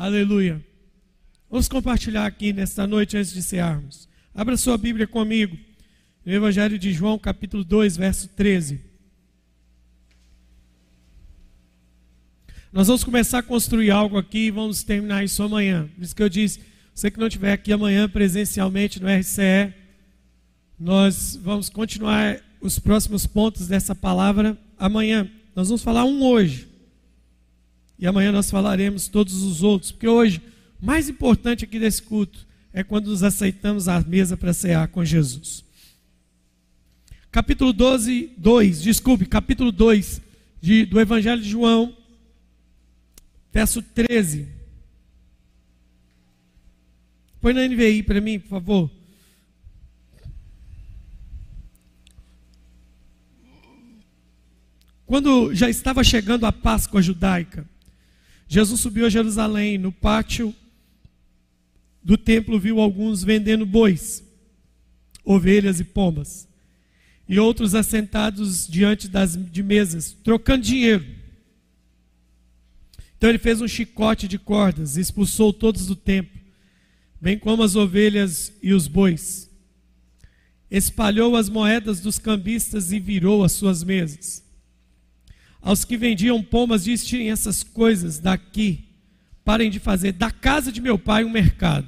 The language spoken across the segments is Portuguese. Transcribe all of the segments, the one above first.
Aleluia. Vamos compartilhar aqui nesta noite antes de encerrarmos. Abra sua Bíblia comigo. No Evangelho de João, capítulo 2, verso 13. Nós vamos começar a construir algo aqui e vamos terminar isso amanhã. Por isso que eu disse, você que não estiver aqui amanhã presencialmente no RCE, nós vamos continuar os próximos pontos dessa palavra amanhã. Nós vamos falar um hoje. E amanhã nós falaremos todos os outros, porque hoje, mais importante aqui desse culto é quando nos aceitamos à mesa para cear com Jesus. Capítulo 12, 2, desculpe, capítulo 2 de, do Evangelho de João, verso 13. Põe na NVI para mim, por favor. Quando já estava chegando a Páscoa judaica, Jesus subiu a Jerusalém, no pátio do templo viu alguns vendendo bois, ovelhas e pombas, e outros assentados diante das de mesas, trocando dinheiro. Então ele fez um chicote de cordas, expulsou todos do templo, bem como as ovelhas e os bois. Espalhou as moedas dos cambistas e virou as suas mesas. Aos que vendiam pombas, disse: essas coisas daqui, parem de fazer da casa de meu pai um mercado.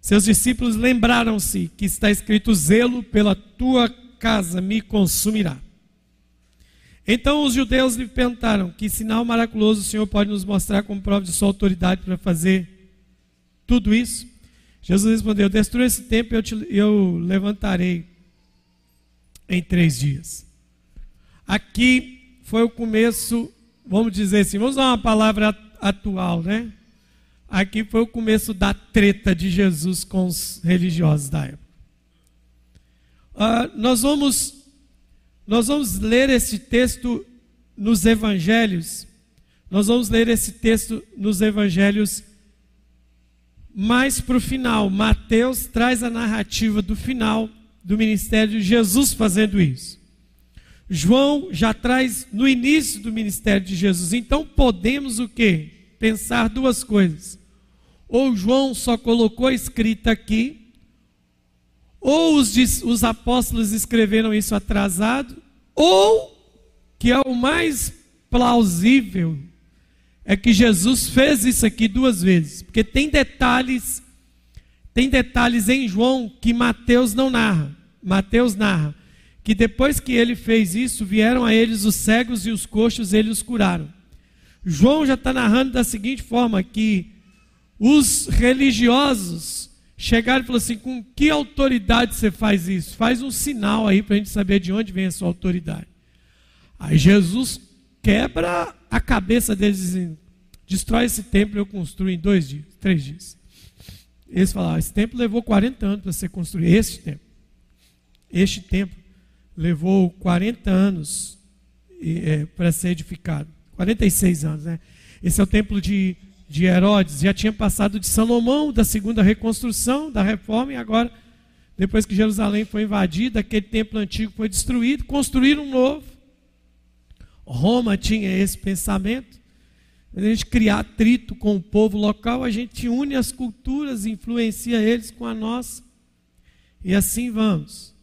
Seus discípulos lembraram-se que está escrito: zelo pela tua casa me consumirá. Então os judeus lhe perguntaram: Que sinal maravilhoso o Senhor pode nos mostrar como prova de sua autoridade para fazer tudo isso? Jesus respondeu: Destrua esse templo e eu, te, eu levantarei em três dias. Aqui foi o começo, vamos dizer assim, vamos usar uma palavra atual, né? Aqui foi o começo da treta de Jesus com os religiosos da época. Uh, nós vamos nós vamos ler esse texto nos evangelhos. Nós vamos ler esse texto nos evangelhos mais para o final. Mateus traz a narrativa do final do ministério de Jesus fazendo isso. João já traz no início do ministério de Jesus. Então podemos o quê? Pensar duas coisas. Ou João só colocou escrita aqui, ou os, os apóstolos escreveram isso atrasado, ou, que é o mais plausível, é que Jesus fez isso aqui duas vezes, porque tem detalhes, tem detalhes em João que Mateus não narra. Mateus narra que depois que ele fez isso, vieram a eles os cegos e os coxos, e eles os curaram. João já está narrando da seguinte forma: que os religiosos chegaram e falaram assim: com que autoridade você faz isso? Faz um sinal aí para a gente saber de onde vem a sua autoridade. Aí Jesus quebra a cabeça deles, dizendo: destrói esse templo eu construo em dois dias, três dias. Eles falaram: esse templo levou 40 anos para ser construído. Este templo. Este templo levou 40 anos é, para ser edificado. 46 anos, né? Esse é o templo de de Herodes, já tinha passado de Salomão, da segunda reconstrução, da reforma, e agora, depois que Jerusalém foi invadida, aquele templo antigo foi destruído, construíram um novo. Roma tinha esse pensamento. A gente criar atrito com o povo local, a gente une as culturas, influencia eles com a nossa. E assim vamos.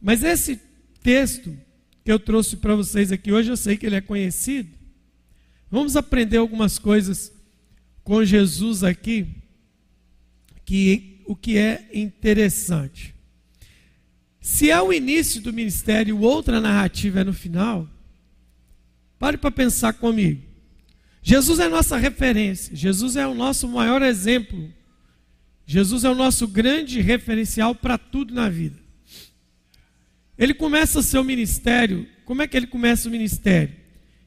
Mas esse texto que eu trouxe para vocês aqui hoje, eu sei que ele é conhecido. Vamos aprender algumas coisas com Jesus aqui, que o que é interessante. Se é o início do ministério, outra narrativa é no final, pare para pensar comigo. Jesus é nossa referência, Jesus é o nosso maior exemplo, Jesus é o nosso grande referencial para tudo na vida. Ele começa seu ministério, como é que ele começa o ministério?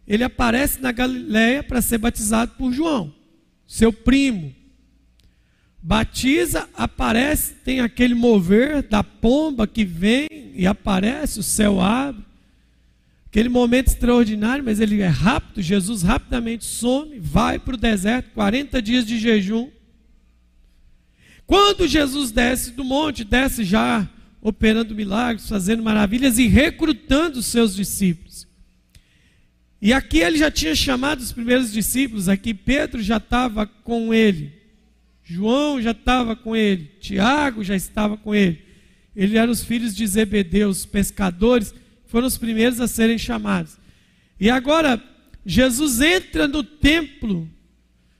ele aparece na Galiléia para ser batizado por João, seu primo. Batiza, aparece, tem aquele mover da pomba que vem e aparece, o céu abre. Aquele momento extraordinário, mas ele é rápido. Jesus rapidamente some, vai para o deserto, 40 dias de jejum. Quando Jesus desce do monte, desce já operando milagres, fazendo maravilhas e recrutando seus discípulos. E aqui ele já tinha chamado os primeiros discípulos, aqui Pedro já estava com ele, João já estava com ele, Tiago já estava com ele. Eles eram os filhos de Zebedeu, os pescadores, foram os primeiros a serem chamados. E agora, Jesus entra no templo.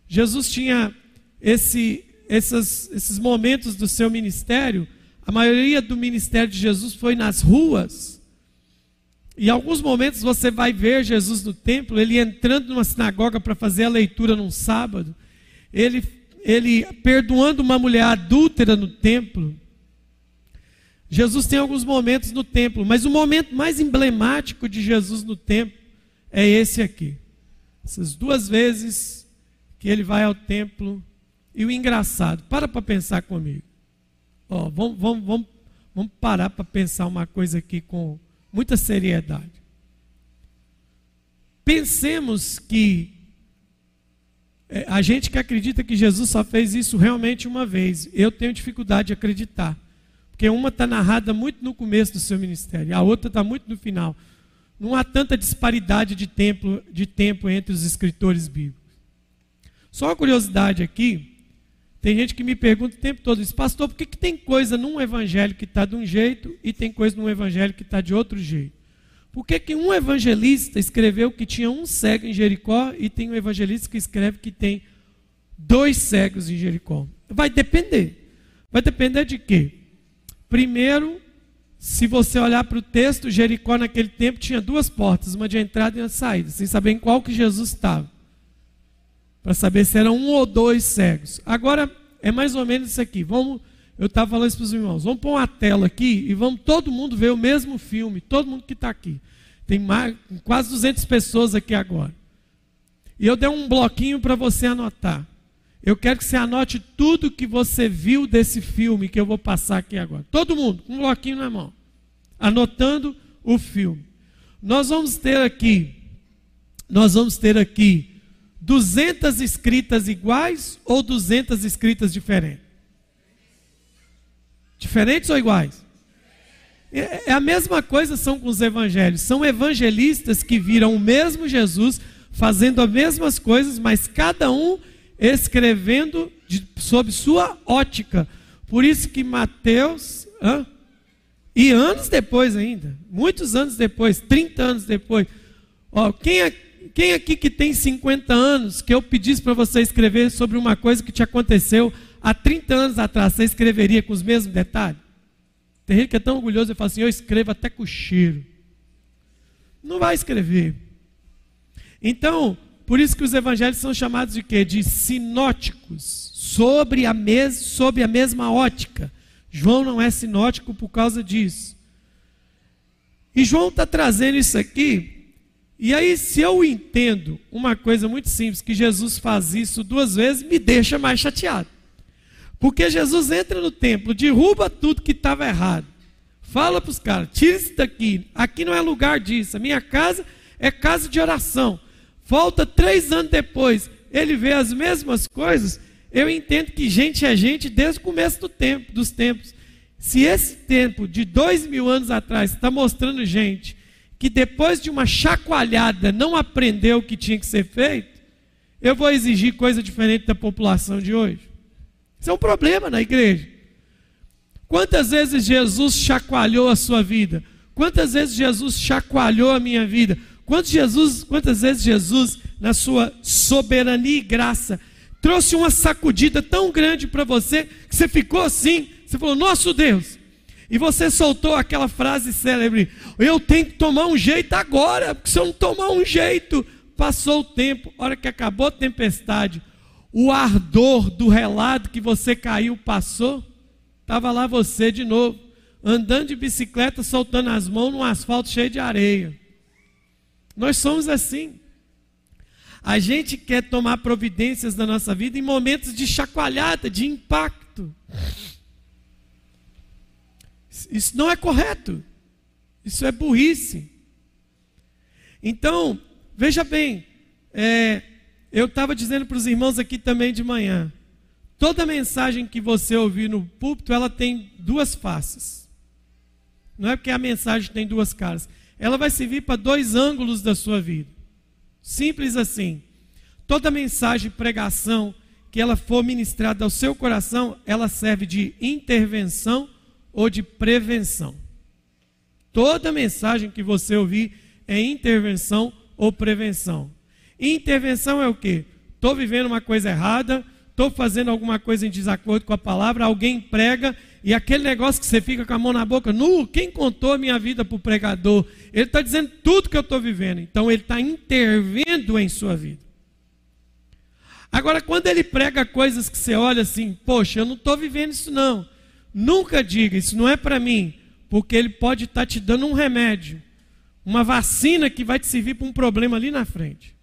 Jesus tinha esse, esses, esses momentos do seu ministério. A maioria do ministério de Jesus foi nas ruas. Em alguns momentos você vai ver Jesus no templo, ele entrando numa sinagoga para fazer a leitura num sábado, ele, ele perdoando uma mulher adúltera no templo. Jesus tem alguns momentos no templo, mas o momento mais emblemático de Jesus no templo é esse aqui. Essas duas vezes que ele vai ao templo. E o engraçado, para para pensar comigo. Vamos, vamos, vamos, vamos parar para pensar uma coisa aqui com muita seriedade. Pensemos que é, a gente que acredita que Jesus só fez isso realmente uma vez, eu tenho dificuldade de acreditar. Porque uma está narrada muito no começo do seu ministério, a outra está muito no final. Não há tanta disparidade de tempo, de tempo entre os escritores bíblicos. Só uma curiosidade aqui, tem gente que me pergunta o tempo todo isso, pastor, por que, que tem coisa num evangelho que está de um jeito e tem coisa num evangelho que está de outro jeito? Por que, que um evangelista escreveu que tinha um cego em Jericó e tem um evangelista que escreve que tem dois cegos em Jericó? Vai depender. Vai depender de quê? Primeiro, se você olhar para o texto, Jericó naquele tempo tinha duas portas, uma de entrada e uma de saída, sem saber em qual que Jesus estava. Para saber se eram um ou dois cegos. Agora, é mais ou menos isso aqui. Vamos, eu estava falando isso para os irmãos. Vamos pôr uma tela aqui e vamos todo mundo ver o mesmo filme, todo mundo que está aqui. Tem mais, quase 200 pessoas aqui agora. E eu dei um bloquinho para você anotar. Eu quero que você anote tudo que você viu desse filme que eu vou passar aqui agora. Todo mundo, com um bloquinho na mão. Anotando o filme. Nós vamos ter aqui, nós vamos ter aqui 200 escritas iguais ou 200 escritas diferentes? Diferentes ou iguais? É, é a mesma coisa são com os evangelhos. São evangelistas que viram o mesmo Jesus fazendo as mesmas coisas, mas cada um escrevendo de, sob sua ótica. Por isso que Mateus, hã? e anos depois ainda, muitos anos depois, 30 anos depois, ó, quem, é, quem aqui que tem 50 anos, que eu pedisse para você escrever sobre uma coisa que te aconteceu há 30 anos atrás, você escreveria com os mesmos detalhes? Tem gente que é tão orgulhoso e fala assim, eu escrevo até com cheiro. Não vai escrever. Então, por isso que os evangelhos são chamados de quê? De sinóticos, sobre a, mes sobre a mesma ótica. João não é sinótico por causa disso. E João está trazendo isso aqui. E aí, se eu entendo uma coisa muito simples, que Jesus faz isso duas vezes, me deixa mais chateado. Porque Jesus entra no templo, derruba tudo que estava errado. Fala para os caras, tira isso daqui. Aqui não é lugar disso. A minha casa é casa de oração. Volta três anos depois, ele vê as mesmas coisas. Eu entendo que gente é gente desde o começo do tempo, dos tempos. Se esse tempo de dois mil anos atrás está mostrando gente que depois de uma chacoalhada não aprendeu o que tinha que ser feito, eu vou exigir coisa diferente da população de hoje. Isso é um problema na igreja. Quantas vezes Jesus chacoalhou a sua vida? Quantas vezes Jesus chacoalhou a minha vida? Quantas, Jesus, quantas vezes Jesus, na sua soberania e graça, trouxe uma sacudida tão grande para você que você ficou assim, você falou, nosso Deus. E você soltou aquela frase célebre: Eu tenho que tomar um jeito agora, porque se eu não tomar um jeito, passou o tempo, hora que acabou a tempestade, o ardor do relado que você caiu passou, estava lá você de novo, andando de bicicleta, soltando as mãos num asfalto cheio de areia. Nós somos assim. A gente quer tomar providências na nossa vida em momentos de chacoalhada, de impacto. Isso não é correto. Isso é burrice. Então, veja bem, é, eu estava dizendo para os irmãos aqui também de manhã. Toda mensagem que você ouvir no púlpito, ela tem duas faces. Não é porque a mensagem tem duas caras ela vai servir para dois ângulos da sua vida. Simples assim. Toda mensagem, pregação que ela for ministrada ao seu coração, ela serve de intervenção ou de prevenção. Toda mensagem que você ouvir é intervenção ou prevenção. Intervenção é o quê? Estou vivendo uma coisa errada, estou fazendo alguma coisa em desacordo com a palavra, alguém prega e aquele negócio que você fica com a mão na boca, nu, quem contou a minha vida para o pregador? Ele está dizendo tudo que eu estou vivendo. Então ele está intervindo em sua vida. Agora, quando ele prega coisas que você olha assim, poxa, eu não estou vivendo isso não. Nunca diga, isso não é para mim, porque ele pode estar tá te dando um remédio, uma vacina que vai te servir para um problema ali na frente.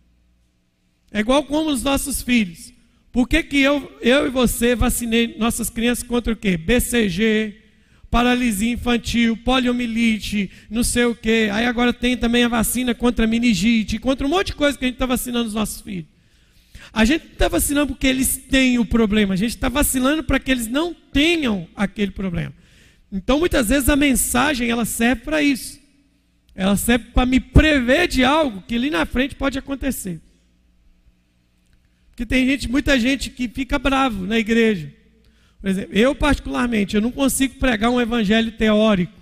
É igual como os nossos filhos. Por que, que eu, eu e você vacinei nossas crianças contra o quê? BCG, paralisia infantil, poliomielite, não sei o quê. Aí agora tem também a vacina contra meningite, contra um monte de coisa que a gente está vacinando os nossos filhos. A gente não está vacinando porque eles têm o problema, a gente está vacinando para que eles não tenham aquele problema. Então, muitas vezes a mensagem ela serve para isso. Ela serve para me prever de algo que ali na frente pode acontecer. Porque tem gente, muita gente que fica bravo na igreja. Por exemplo, eu particularmente, eu não consigo pregar um evangelho teórico.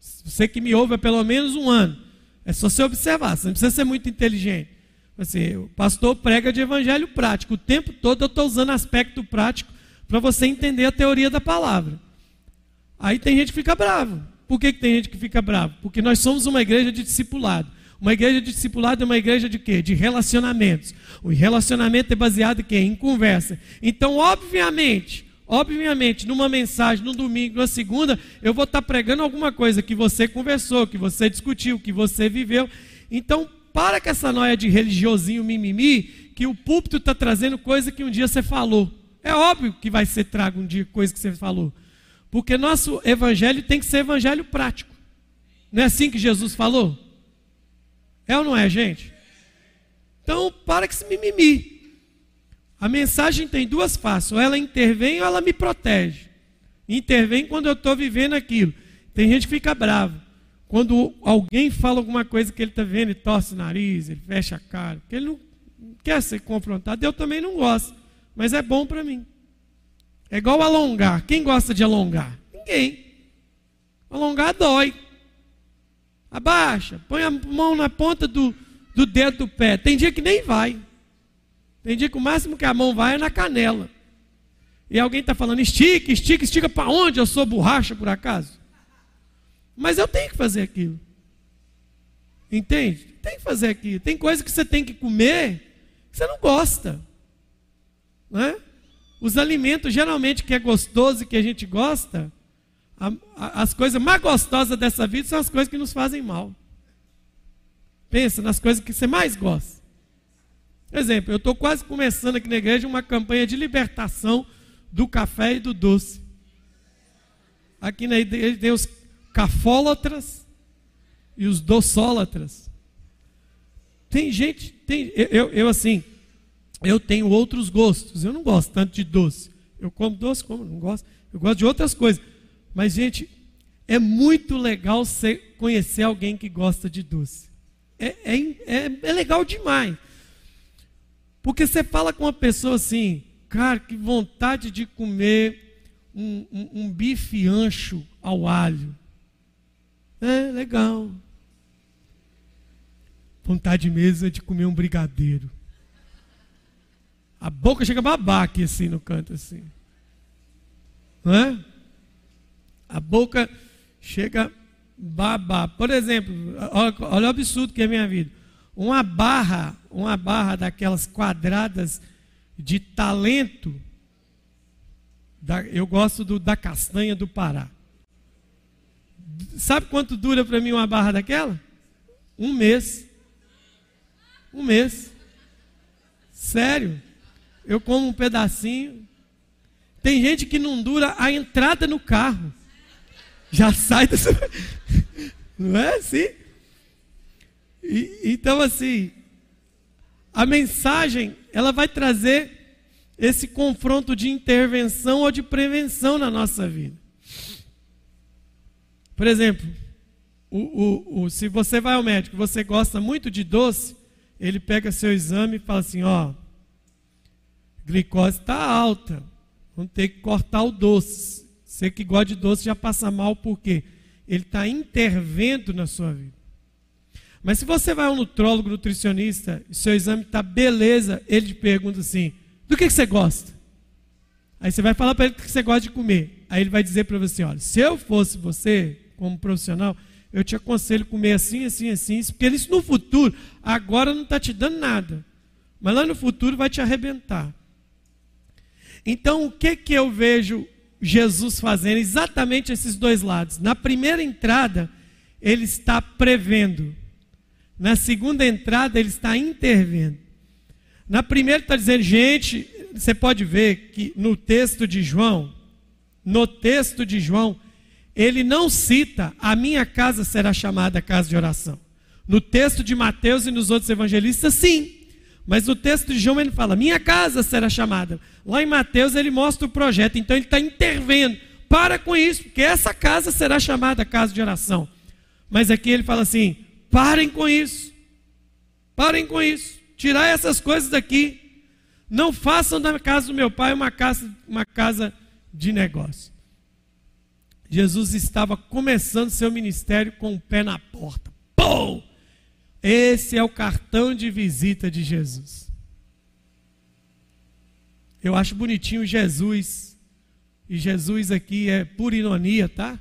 Você que me ouve há pelo menos um ano. É só você observar, você não precisa ser muito inteligente. Assim, o pastor prega de evangelho prático. O tempo todo eu estou usando aspecto prático para você entender a teoria da palavra. Aí tem gente que fica bravo. Por que, que tem gente que fica bravo? Porque nós somos uma igreja de discipulado. Uma igreja de discipulado é uma igreja de quê? De relacionamentos. O relacionamento é baseado em quê? Em conversa. Então, obviamente, obviamente, numa mensagem, num domingo, numa segunda, eu vou estar pregando alguma coisa que você conversou, que você discutiu, que você viveu. Então, para com essa noia de religiosinho mimimi, que o púlpito está trazendo coisa que um dia você falou. É óbvio que vai ser trago um dia coisa que você falou. Porque nosso evangelho tem que ser evangelho prático. Não é assim que Jesus falou? É ou não é, gente? Então, para que se mimimi. A mensagem tem duas faces: ou ela intervém ou ela me protege. Intervém quando eu estou vivendo aquilo. Tem gente que fica bravo. Quando alguém fala alguma coisa que ele está vendo, ele torce o nariz, ele fecha a cara, porque ele não quer ser confrontado. Eu também não gosto, mas é bom para mim. É igual alongar. Quem gosta de alongar? Ninguém. Alongar dói. Abaixa, põe a mão na ponta do, do dedo do pé. Tem dia que nem vai. Tem dia que o máximo que a mão vai é na canela. E alguém está falando, estica, estica, estica para onde? Eu sou borracha por acaso? Mas eu tenho que fazer aquilo. Entende? Tem que fazer aquilo. Tem coisa que você tem que comer que você não gosta. Não é? Os alimentos, geralmente, que é gostoso e que a gente gosta, a, a, as coisas mais gostosas dessa vida são as coisas que nos fazem mal. Pensa nas coisas que você mais gosta. Por exemplo, eu estou quase começando aqui na igreja uma campanha de libertação do café e do doce. Aqui na igreja tem os cafólatras e os docólatras. Tem gente, tem, eu, eu assim, eu tenho outros gostos. Eu não gosto tanto de doce. Eu como doce, como não gosto. Eu gosto de outras coisas. Mas, gente, é muito legal você conhecer alguém que gosta de doce. É, é, é, é legal demais. Porque você fala com uma pessoa assim, cara, que vontade de comer um, um, um bife ancho ao alho. É legal. Vontade mesmo é de comer um brigadeiro. A boca chega a babar aqui assim no canto assim. Não é? A boca chega babá. Por exemplo, olha, olha o absurdo que é a minha vida. Uma barra, uma barra daquelas quadradas de talento. Da, eu gosto do, da castanha do Pará. Sabe quanto dura para mim uma barra daquela? Um mês. Um mês. Sério. Eu como um pedacinho. Tem gente que não dura a entrada no carro já sai dessa. Não é assim? E, então, assim, a mensagem, ela vai trazer esse confronto de intervenção ou de prevenção na nossa vida. Por exemplo, o, o, o, se você vai ao médico você gosta muito de doce, ele pega seu exame e fala assim: ó, glicose está alta, vamos ter que cortar o doce. Você que gosta de doce já passa mal, por quê? Ele está intervendo na sua vida. Mas se você vai a um nutrólogo, nutricionista, e seu exame está beleza, ele te pergunta assim: do que, que você gosta? Aí você vai falar para ele o que você gosta de comer. Aí ele vai dizer para você: olha, se eu fosse você, como profissional, eu te aconselho comer assim, assim, assim, porque isso no futuro, agora não está te dando nada. Mas lá no futuro vai te arrebentar. Então, o que, que eu vejo Jesus fazendo? Exatamente esses dois lados. Na primeira entrada, ele está prevendo. Na segunda entrada, ele está intervendo. Na primeira, ele está dizendo, gente, você pode ver que no texto de João, no texto de João, ele não cita a minha casa será chamada casa de oração. No texto de Mateus e nos outros evangelistas, sim. Mas no texto de João ele fala: minha casa será chamada. Lá em Mateus ele mostra o projeto. Então ele está intervendo. Para com isso, porque essa casa será chamada casa de oração. Mas aqui ele fala assim: parem com isso. Parem com isso. Tirar essas coisas daqui. Não façam da casa do meu pai uma casa, uma casa de negócio. Jesus estava começando seu ministério com o pé na porta. Pum! Esse é o cartão de visita de Jesus. Eu acho bonitinho Jesus. E Jesus aqui é pura ironia, tá?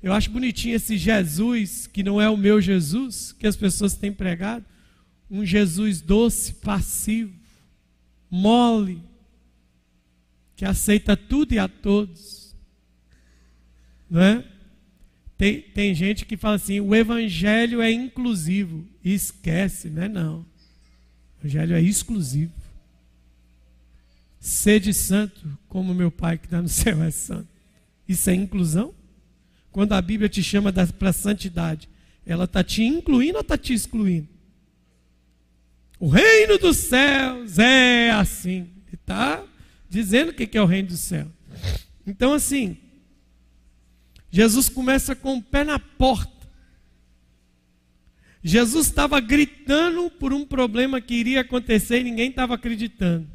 Eu acho bonitinho esse Jesus, que não é o meu Jesus, que as pessoas têm pregado. Um Jesus doce, passivo, mole, que aceita tudo e a todos. Não é? Tem, tem gente que fala assim: o evangelho é inclusivo. E esquece, não é? Não. O evangelho é exclusivo. Sede santo, como meu Pai que está no céu é santo. Isso é inclusão? Quando a Bíblia te chama para santidade, ela está te incluindo ou está te excluindo? O reino dos céus é assim. Está dizendo o que é o reino dos céus. Então, assim, Jesus começa com o pé na porta. Jesus estava gritando por um problema que iria acontecer e ninguém estava acreditando.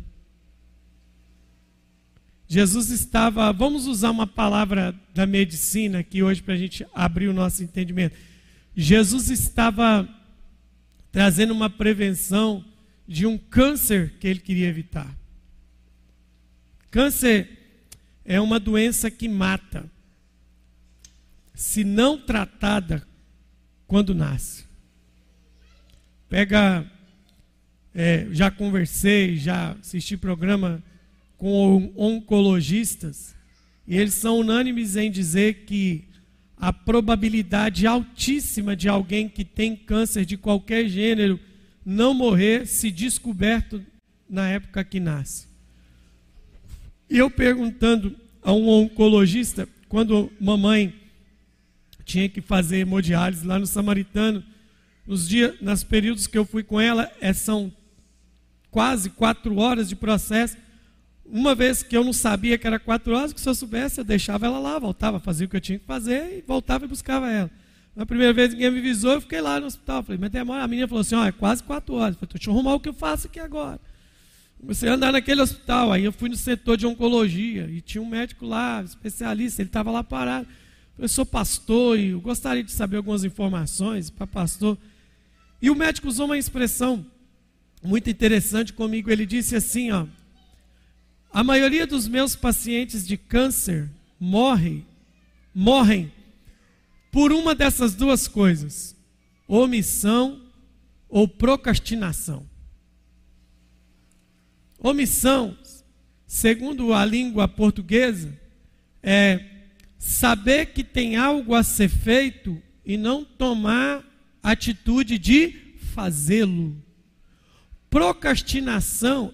Jesus estava, vamos usar uma palavra da medicina aqui hoje para a gente abrir o nosso entendimento. Jesus estava trazendo uma prevenção de um câncer que ele queria evitar. Câncer é uma doença que mata se não tratada quando nasce. Pega, é, já conversei, já assisti programa com oncologistas, e eles são unânimes em dizer que a probabilidade altíssima de alguém que tem câncer de qualquer gênero não morrer se descoberto na época que nasce. E eu perguntando a um oncologista, quando mamãe tinha que fazer hemodiálise lá no Samaritano. Nos dias, nos períodos que eu fui com ela, é, são quase quatro horas de processo. Uma vez que eu não sabia que era quatro horas, que se eu soubesse, eu deixava ela lá, voltava, fazia o que eu tinha que fazer e voltava e buscava ela. Na primeira vez ninguém me avisou, eu fiquei lá no hospital. Falei, mas demora. A menina falou assim: ó, é quase quatro horas. Eu falei, deixa eu arrumar o que eu faço aqui agora. Comecei a andar naquele hospital. Aí eu fui no setor de oncologia e tinha um médico lá, especialista, ele estava lá parado. Eu sou pastor e eu gostaria de saber algumas informações para pastor. E o médico usou uma expressão muito interessante comigo. Ele disse assim: ó, a maioria dos meus pacientes de câncer morre, morrem por uma dessas duas coisas: omissão ou procrastinação. Omissão, segundo a língua portuguesa, é saber que tem algo a ser feito e não tomar atitude de fazê-lo. Procrastinação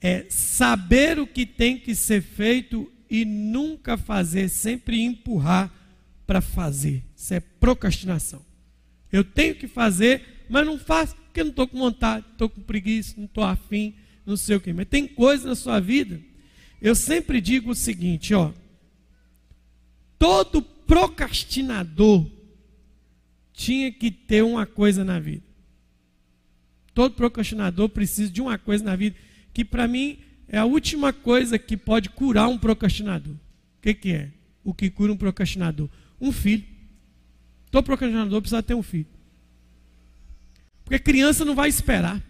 é saber o que tem que ser feito e nunca fazer, sempre empurrar para fazer. Isso é procrastinação. Eu tenho que fazer, mas não faço porque não estou com vontade, estou com preguiça, não estou afim, não sei o quê. Mas tem coisas na sua vida. Eu sempre digo o seguinte, ó. Todo procrastinador tinha que ter uma coisa na vida. Todo procrastinador precisa de uma coisa na vida que, para mim, é a última coisa que pode curar um procrastinador. O que, que é? O que cura um procrastinador? Um filho. Todo procrastinador precisa ter um filho. Porque criança não vai esperar.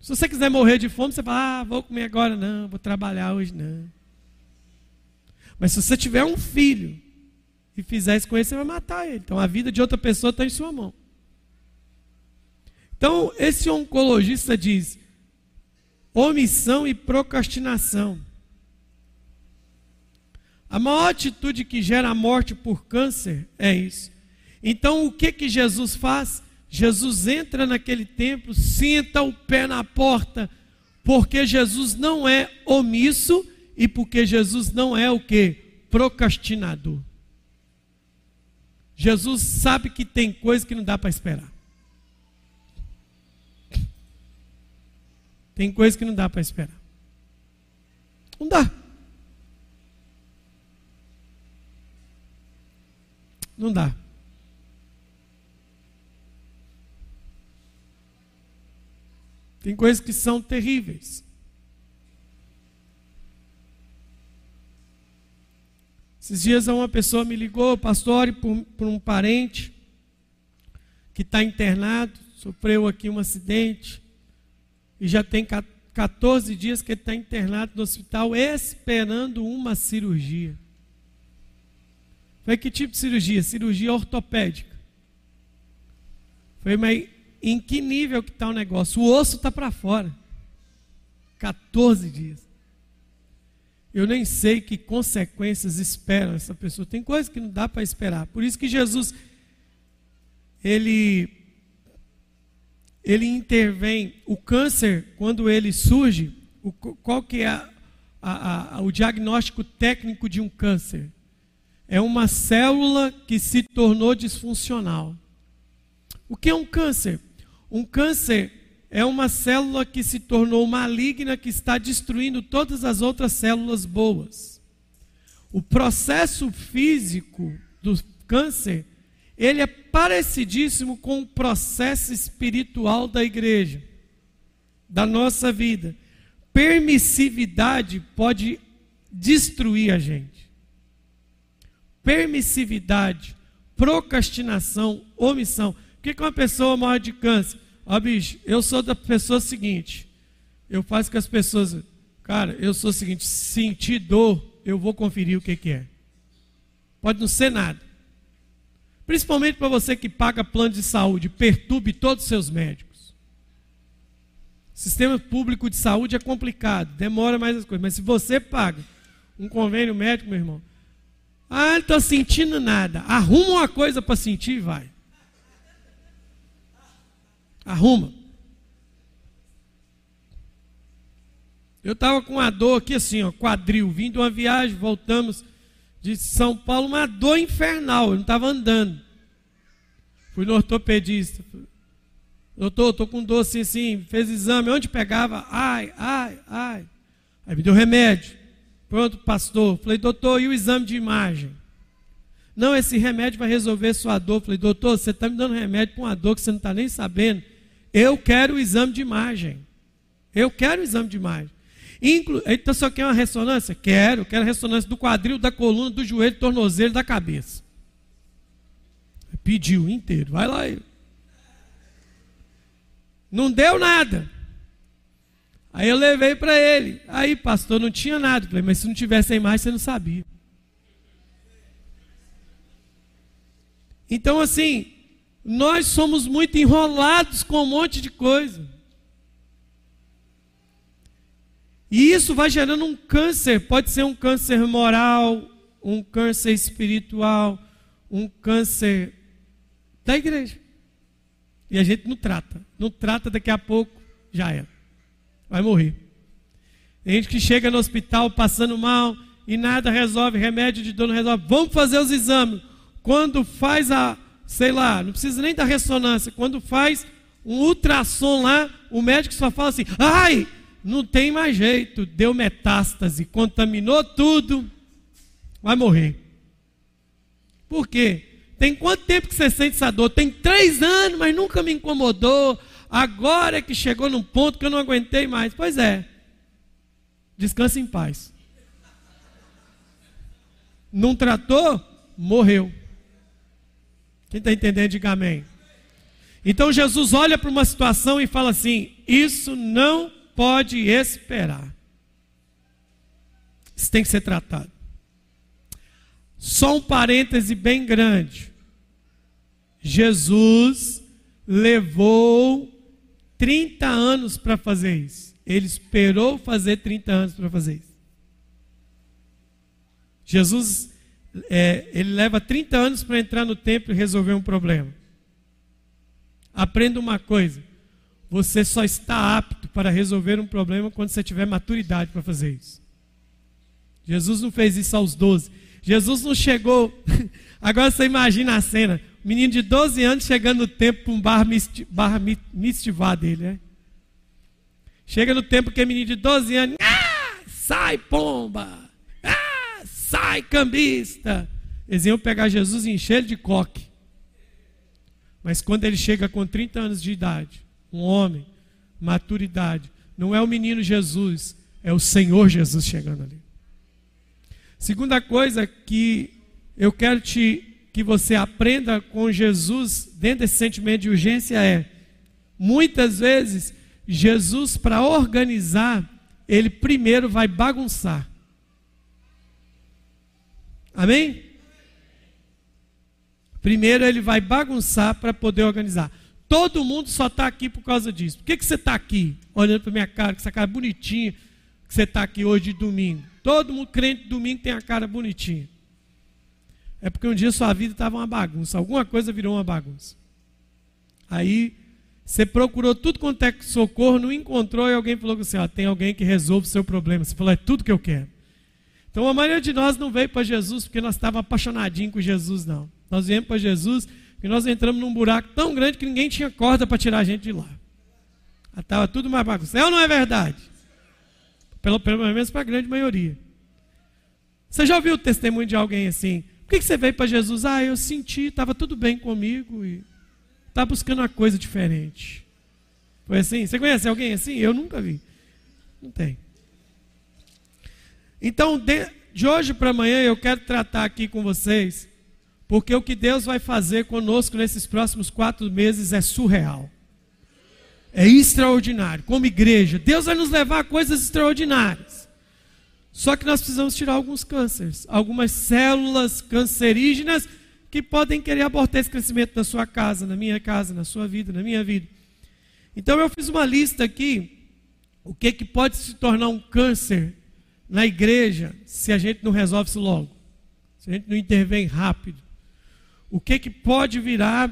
Se você quiser morrer de fome, você fala, ah, vou comer agora, não, vou trabalhar hoje, não. Mas se você tiver um filho e fizer isso com ele, você vai matar ele. Então a vida de outra pessoa está em sua mão. Então, esse oncologista diz: omissão e procrastinação. A maior atitude que gera a morte por câncer é isso. Então, o que que Jesus faz? Jesus entra naquele templo, senta o pé na porta, porque Jesus não é omisso e porque Jesus não é o que? Procrastinador. Jesus sabe que tem coisa que não dá para esperar. Tem coisa que não dá para esperar. Não dá. Não dá. Tem coisas que são terríveis. Esses dias uma pessoa me ligou, pastor, por, por um parente que está internado, sofreu aqui um acidente e já tem 14 dias que ele está internado no hospital esperando uma cirurgia. Foi que tipo de cirurgia? Cirurgia ortopédica. Foi, mas em que nível que está o negócio? O osso está para fora. 14 dias. Eu nem sei que consequências esperam essa pessoa. Tem coisas que não dá para esperar. Por isso que Jesus, ele ele intervém. O câncer, quando ele surge, o, qual que é a, a, a, o diagnóstico técnico de um câncer? É uma célula que se tornou disfuncional. O que é um câncer? Um câncer é uma célula que se tornou maligna, que está destruindo todas as outras células boas. O processo físico do câncer ele é parecidíssimo com o processo espiritual da igreja, da nossa vida. Permissividade pode destruir a gente. Permissividade, procrastinação, omissão. Que, que uma pessoa morre de câncer? Ó, oh, bicho, eu sou da pessoa seguinte. Eu faço com as pessoas. Cara, eu sou o seguinte: sentir dor, eu vou conferir o que, que é. Pode não ser nada. Principalmente para você que paga plano de saúde, perturbe todos os seus médicos. Sistema público de saúde é complicado, demora mais as coisas. Mas se você paga um convênio médico, meu irmão, ah, não estou sentindo nada. Arruma uma coisa para sentir e vai. Arruma. Eu estava com uma dor aqui assim, ó, quadril, vim de uma viagem, voltamos de São Paulo, uma dor infernal, eu não estava andando. Fui no ortopedista. Doutor, estou com dor assim, assim, fez exame, onde pegava? Ai, ai, ai. Aí me deu remédio. Pronto, pastor. Falei, doutor, e o exame de imagem? Não, esse remédio vai resolver sua dor. Falei, doutor, você está me dando remédio para uma dor que você não está nem sabendo. Eu quero o exame de imagem. Eu quero o exame de imagem. Inclu... Então, só quer uma ressonância? Quero, quero ressonância do quadril, da coluna, do joelho, do tornozelo, da cabeça. Pediu inteiro, vai lá. Não deu nada. Aí eu levei para ele. Aí, pastor, não tinha nada. Falei, mas se não tivesse a imagem, você não sabia. Então, assim, nós somos muito enrolados com um monte de coisa. E isso vai gerando um câncer, pode ser um câncer moral, um câncer espiritual, um câncer da igreja. E a gente não trata. Não trata, daqui a pouco já era. Vai morrer. Tem gente que chega no hospital passando mal e nada resolve, remédio de dor não resolve. Vamos fazer os exames. Quando faz a, sei lá, não precisa nem da ressonância, quando faz um ultrassom lá, o médico só fala assim: ai, não tem mais jeito, deu metástase, contaminou tudo, vai morrer. Por quê? Tem quanto tempo que você sente essa dor? Tem três anos, mas nunca me incomodou. Agora é que chegou num ponto que eu não aguentei mais. Pois é. Descanse em paz. Não tratou? Morreu. Quem está entendendo, diga amém. Então Jesus olha para uma situação e fala assim: Isso não pode esperar. Isso tem que ser tratado. Só um parêntese bem grande. Jesus levou 30 anos para fazer isso. Ele esperou fazer 30 anos para fazer isso. Jesus, é, ele leva 30 anos para entrar no templo e resolver um problema. Aprenda uma coisa: você só está apto para resolver um problema quando você tiver maturidade para fazer isso. Jesus não fez isso aos 12. Jesus não chegou. Agora você imagina a cena: menino de 12 anos chegando no templo para um bar, misti, bar mistivá dele, né? Chega no tempo que é menino de 12 anos, ah, sai pomba, sai cambista. Eles iam pegar Jesus e encher ele de coque. Mas quando ele chega com 30 anos de idade, um homem, maturidade, não é o menino Jesus, é o Senhor Jesus chegando ali. Segunda coisa que eu quero te que você aprenda com Jesus dentro desse sentimento de urgência é muitas vezes Jesus para organizar, ele primeiro vai bagunçar. Amém? Primeiro ele vai bagunçar para poder organizar. Todo mundo só está aqui por causa disso. Por que, que você está aqui? Olhando para minha cara, com essa cara bonitinha, que você está aqui hoje de domingo. Todo mundo crente de domingo tem a cara bonitinha. É porque um dia sua vida estava uma bagunça. Alguma coisa virou uma bagunça. Aí você procurou tudo quanto é socorro, não encontrou e alguém falou assim: ó, tem alguém que resolve o seu problema. Você falou: é tudo que eu quero. Então a maioria de nós não veio para Jesus porque nós estávamos apaixonadinhos com Jesus, não. Nós viemos para Jesus porque nós entramos num buraco tão grande que ninguém tinha corda para tirar a gente de lá. Estava tudo mais bagunçado. É ou não é verdade? Pelo, pelo menos para a grande maioria. Você já ouviu o testemunho de alguém assim? Por que, que você veio para Jesus? Ah, eu senti, estava tudo bem comigo e está buscando uma coisa diferente. Foi assim? Você conhece alguém assim? Eu nunca vi. Não tem. Então, de, de hoje para amanhã, eu quero tratar aqui com vocês, porque o que Deus vai fazer conosco nesses próximos quatro meses é surreal. É extraordinário. Como igreja, Deus vai nos levar a coisas extraordinárias. Só que nós precisamos tirar alguns cânceres, algumas células cancerígenas que podem querer abortar esse crescimento na sua casa, na minha casa, na sua vida, na minha vida. Então eu fiz uma lista aqui, o que, que pode se tornar um câncer na igreja se a gente não resolve isso logo, se a gente não intervém rápido. O que, que pode virar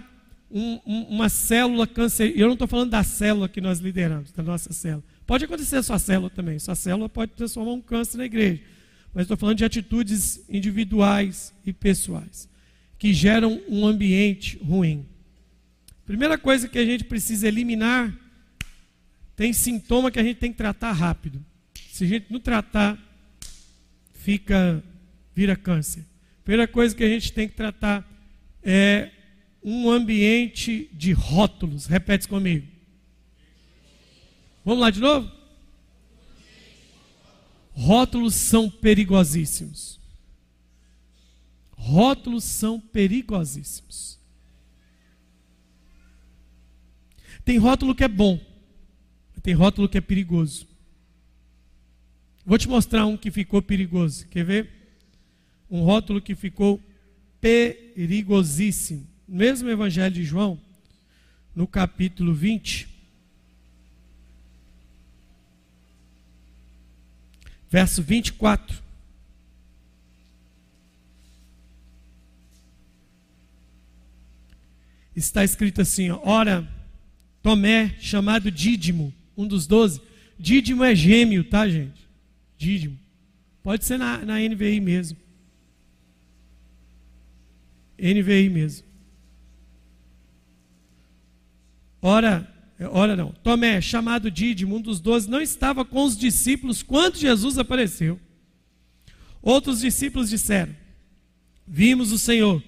um, um, uma célula câncer? Eu não estou falando da célula que nós lideramos, da nossa célula. Pode acontecer a sua célula também. Sua célula pode transformar um câncer na igreja. Mas estou falando de atitudes individuais e pessoais que geram um ambiente ruim. Primeira coisa que a gente precisa eliminar, tem sintoma que a gente tem que tratar rápido. Se a gente não tratar, fica vira câncer. Primeira coisa que a gente tem que tratar é um ambiente de rótulos. Repete comigo. Vamos lá de novo? Rótulos são perigosíssimos. Rótulos são perigosíssimos. Tem rótulo que é bom, tem rótulo que é perigoso. Vou te mostrar um que ficou perigoso. Quer ver? Um rótulo que ficou perigosíssimo. Mesmo Evangelho de João, no capítulo 20, verso 24. está escrito assim: ora, Tomé, chamado Dídimo, um dos doze. Dídimo é gêmeo, tá, gente? Dídimo. Pode ser na, na NVI mesmo. NVI mesmo. Ora, ora não. Tomé, chamado Dídimo, um dos doze, não estava com os discípulos quando Jesus apareceu. Outros discípulos disseram: Vimos o Senhor.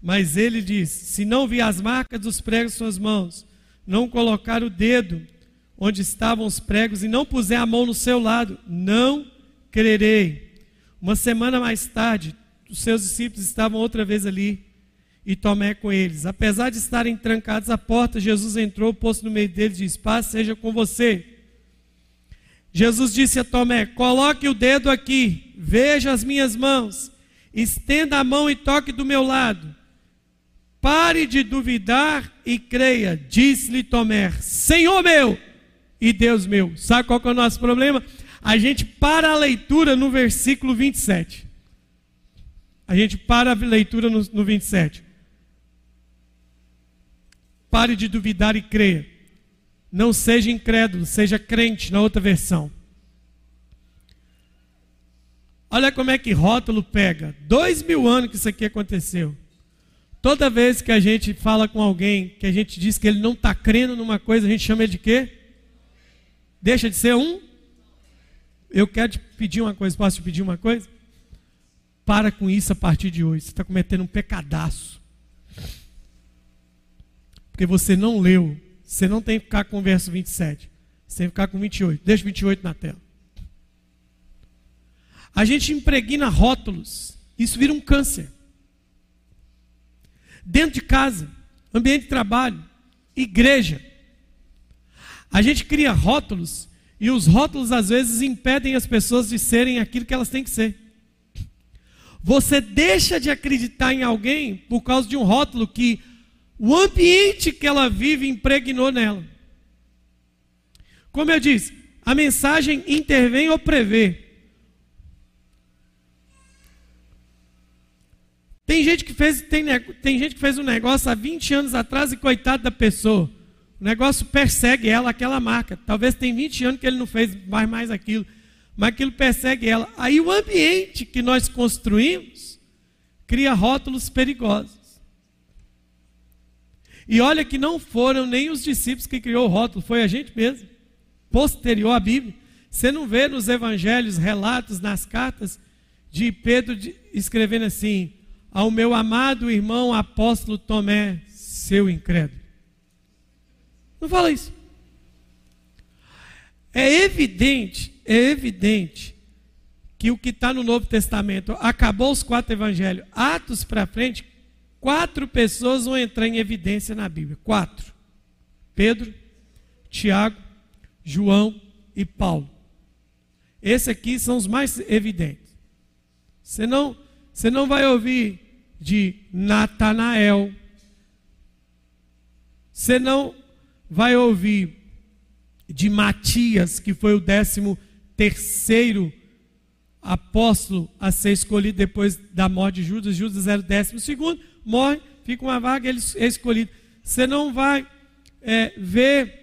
Mas ele diz: Se não vi as marcas dos pregos em suas mãos, não colocar o dedo onde estavam os pregos e não puser a mão no seu lado, não crerei. Uma semana mais tarde, os seus discípulos estavam outra vez ali e Tomé com eles. Apesar de estarem trancados à porta, Jesus entrou, pôs no meio deles e disse: Paz seja com você. Jesus disse a Tomé: Coloque o dedo aqui, veja as minhas mãos, estenda a mão e toque do meu lado. Pare de duvidar e creia, disse-lhe Tomé: Senhor meu e Deus meu. Sabe qual é o nosso problema? A gente para a leitura no versículo 27. A gente para a leitura no, no 27. Pare de duvidar e creia. Não seja incrédulo, seja crente, na outra versão. Olha como é que rótulo pega. Dois mil anos que isso aqui aconteceu. Toda vez que a gente fala com alguém que a gente diz que ele não está crendo numa coisa, a gente chama ele de quê? Deixa de ser um? Eu quero te pedir uma coisa, posso te pedir uma coisa? Para com isso a partir de hoje. Você está cometendo um pecadaço. Porque você não leu. Você não tem que ficar com o verso 27. Você tem que ficar com 28. Deixa 28 na tela. A gente impregna rótulos. Isso vira um câncer. Dentro de casa, ambiente de trabalho, igreja. A gente cria rótulos e os rótulos às vezes impedem as pessoas de serem aquilo que elas têm que ser. Você deixa de acreditar em alguém por causa de um rótulo que o ambiente que ela vive impregnou nela. Como eu disse, a mensagem intervém ou prevê. Tem gente que fez, tem, tem gente que fez um negócio há 20 anos atrás e coitado da pessoa. O negócio persegue ela, aquela marca. Talvez tem 20 anos que ele não fez mais, mais aquilo. Mas aquilo persegue ela. Aí o ambiente que nós construímos cria rótulos perigosos. E olha que não foram nem os discípulos que criou o rótulo, foi a gente mesmo. Posterior à Bíblia. Você não vê nos evangelhos relatos, nas cartas, de Pedro escrevendo assim: ao meu amado irmão apóstolo Tomé, seu incrédulo. Não fala isso. É evidente, é evidente que o que está no Novo Testamento, acabou os quatro evangelhos, Atos para frente, quatro pessoas vão entrar em evidência na Bíblia. Quatro: Pedro, Tiago, João e Paulo. Esses aqui são os mais evidentes. Você não você não vai ouvir de Natanael. Você não vai ouvir de Matias, que foi o décimo terceiro apóstolo a ser escolhido depois da morte de Judas. Judas era o décimo segundo, morre, fica uma vaga, ele é escolhido. Você não vai é, ver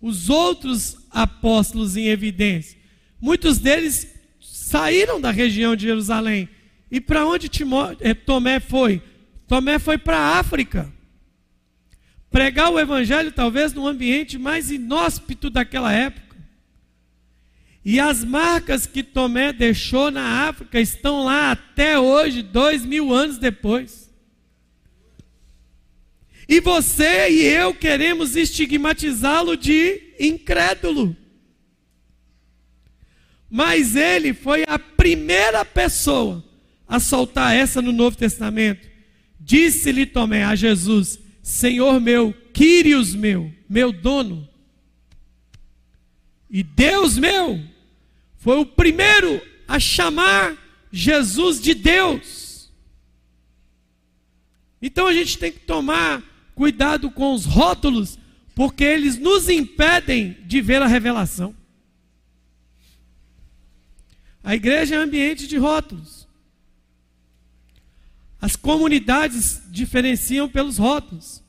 os outros apóstolos em evidência. Muitos deles saíram da região de Jerusalém e para onde Timó, é, Tomé foi? Tomé foi para a África. Pregar o evangelho talvez no ambiente mais inóspito daquela época. E as marcas que Tomé deixou na África estão lá até hoje, dois mil anos depois. E você e eu queremos estigmatizá-lo de incrédulo. Mas ele foi a primeira pessoa a soltar essa no Novo Testamento. Disse-lhe Tomé a Jesus: Senhor meu, Quírios meu, meu dono, e Deus meu, foi o primeiro a chamar Jesus de Deus. Então a gente tem que tomar cuidado com os rótulos, porque eles nos impedem de ver a revelação. A igreja é ambiente de rótulos. As comunidades diferenciam pelos rótulos.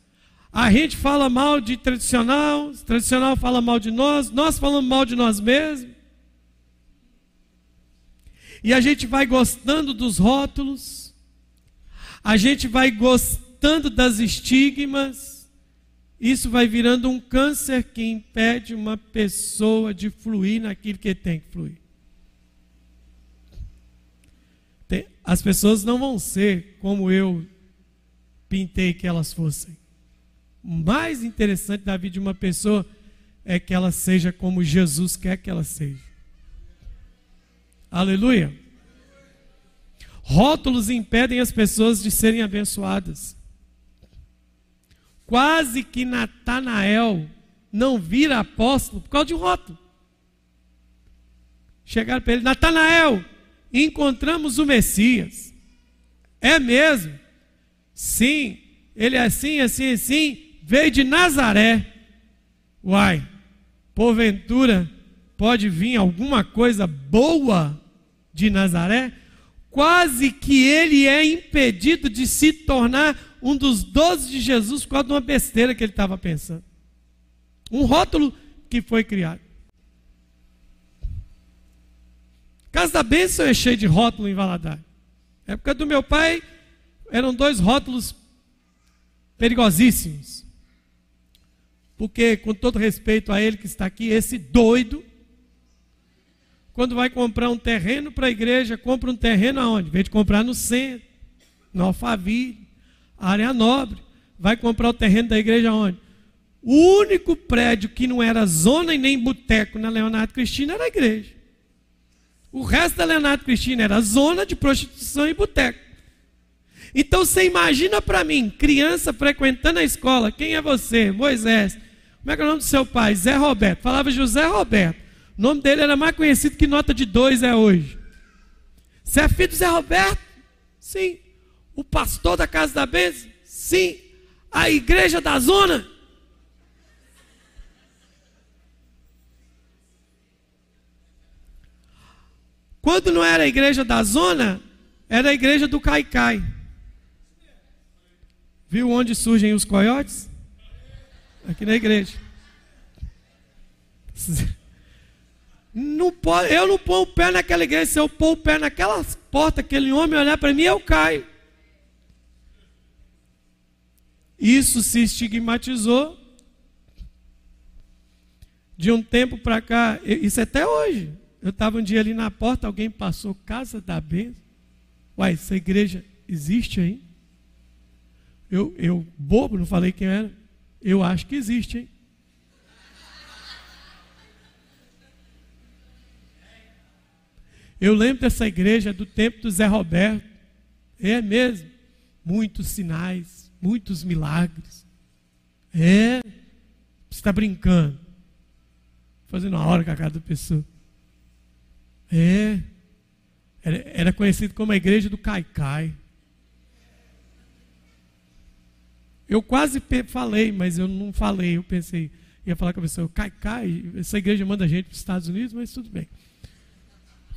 A gente fala mal de tradicional, tradicional fala mal de nós, nós falamos mal de nós mesmos. E a gente vai gostando dos rótulos, a gente vai gostando das estigmas, isso vai virando um câncer que impede uma pessoa de fluir naquilo que tem que fluir. As pessoas não vão ser como eu pintei que elas fossem. mais interessante da vida de uma pessoa é que ela seja como Jesus quer que ela seja. Aleluia. Rótulos impedem as pessoas de serem abençoadas. Quase que Natanael não vira apóstolo por causa de um rótulo. Chegaram para ele, Natanael, encontramos o Messias. É mesmo? Sim, ele é assim, assim, assim, veio de Nazaré. Uai, porventura pode vir alguma coisa boa de Nazaré? Quase que ele é impedido de se tornar um dos doze de Jesus por causa de uma besteira que ele estava pensando. Um rótulo que foi criado. Casa da Bênção é cheio de rótulo em Valadares. Na época do meu pai, eram dois rótulos perigosíssimos. Porque, com todo respeito a ele que está aqui, esse doido, quando vai comprar um terreno para a igreja, compra um terreno aonde? Em vez de comprar no centro, no Alphaville, área nobre. Vai comprar o terreno da igreja aonde? O único prédio que não era zona e nem boteco na Leonardo Cristina era a igreja. O resto da Leonardo Cristina era zona de prostituição e boteco. Então você imagina para mim, criança frequentando a escola, quem é você? Moisés. Como é que é o nome do seu pai? Zé Roberto. Falava José Roberto. O nome dele era mais conhecido que nota de dois é hoje. Você é filho do Zé Roberto? Sim. O pastor da casa da bênção? Sim. A igreja da zona? Quando não era a igreja da zona, era a igreja do Caicai. Viu onde surgem os coiotes? Aqui na igreja. Não pode, eu não ponho o pé naquela igreja. Se eu pôr o pé naquela porta, aquele homem olhar para mim, eu caio. Isso se estigmatizou. De um tempo para cá, isso é até hoje. Eu estava um dia ali na porta, alguém passou, Casa da Bênção. Uai, essa igreja existe aí? Eu, eu, bobo, não falei quem era. Eu acho que existe, hein? Eu lembro dessa igreja do tempo do Zé Roberto. É mesmo. Muitos sinais, muitos milagres. É. Você está brincando. Fazendo uma hora com a cada pessoa. É. Era, conhecido como a igreja do Caicai. Eu quase falei, mas eu não falei. Eu pensei, ia falar com a pessoa, cai, cai, essa igreja manda gente para os Estados Unidos, mas tudo bem.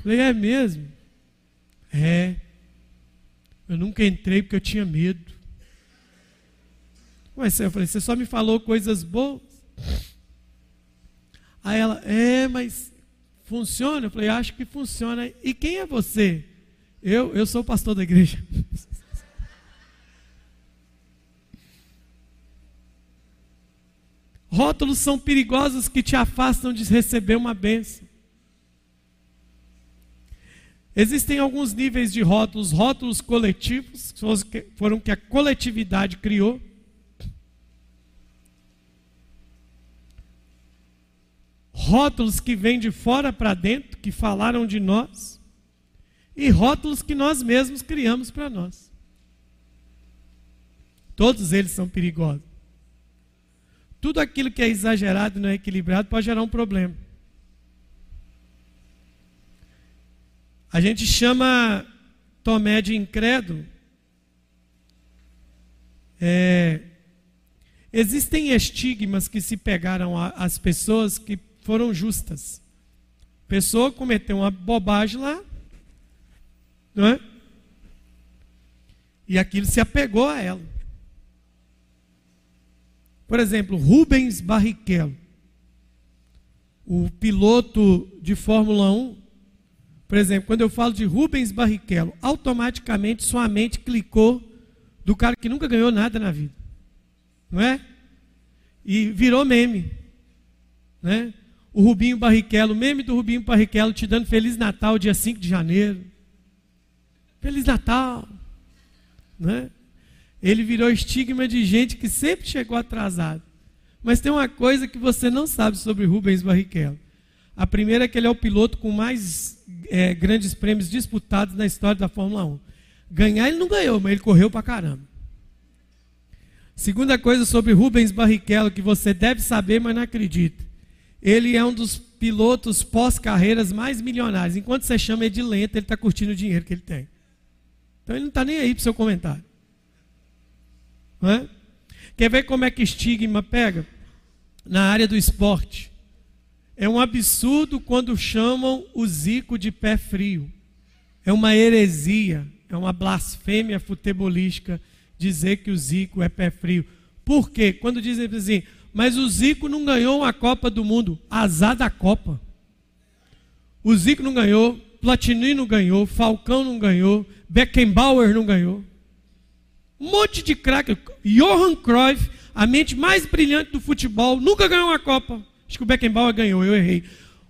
Falei, é mesmo? É. Eu nunca entrei porque eu tinha medo. Mas eu falei, você só me falou coisas boas. Aí ela, é, mas funciona? Eu falei, acho que funciona. E quem é você? Eu, eu sou o pastor da igreja. Rótulos são perigosos que te afastam de receber uma bênção. Existem alguns níveis de rótulos, rótulos coletivos, foram que a coletividade criou. Rótulos que vêm de fora para dentro, que falaram de nós. E rótulos que nós mesmos criamos para nós. Todos eles são perigosos. Tudo aquilo que é exagerado e não é equilibrado pode gerar um problema. A gente chama Tomé de incrédulo. É, existem estigmas que se pegaram às pessoas que foram justas. A pessoa cometeu uma bobagem lá, não é? E aquilo se apegou a ela. Por exemplo, Rubens Barrichello, o piloto de Fórmula 1. Por exemplo, quando eu falo de Rubens Barrichello, automaticamente sua mente clicou do cara que nunca ganhou nada na vida. Não é? E virou meme. Né? O Rubinho Barrichello, meme do Rubinho Barrichello te dando Feliz Natal dia 5 de janeiro. Feliz Natal. Né? Ele virou estigma de gente que sempre chegou atrasado. Mas tem uma coisa que você não sabe sobre Rubens Barrichello. A primeira é que ele é o piloto com mais é, grandes prêmios disputados na história da Fórmula 1. Ganhar ele não ganhou, mas ele correu pra caramba. Segunda coisa sobre Rubens Barrichello que você deve saber, mas não acredita. Ele é um dos pilotos pós-carreiras mais milionários. Enquanto você chama ele de lento, ele está curtindo o dinheiro que ele tem. Então ele não está nem aí para o seu comentário. Quer ver como é que estigma pega? Na área do esporte. É um absurdo quando chamam o Zico de pé frio. É uma heresia, é uma blasfêmia futebolística dizer que o Zico é pé frio. Por quê? Quando dizem assim, mas o Zico não ganhou uma Copa do Mundo, azar da Copa. O Zico não ganhou, Platini não ganhou, Falcão não ganhou, Beckenbauer não ganhou. Um monte de craque. Johan Cruyff, a mente mais brilhante do futebol, nunca ganhou uma Copa. Acho que o Beckenbauer ganhou, eu errei.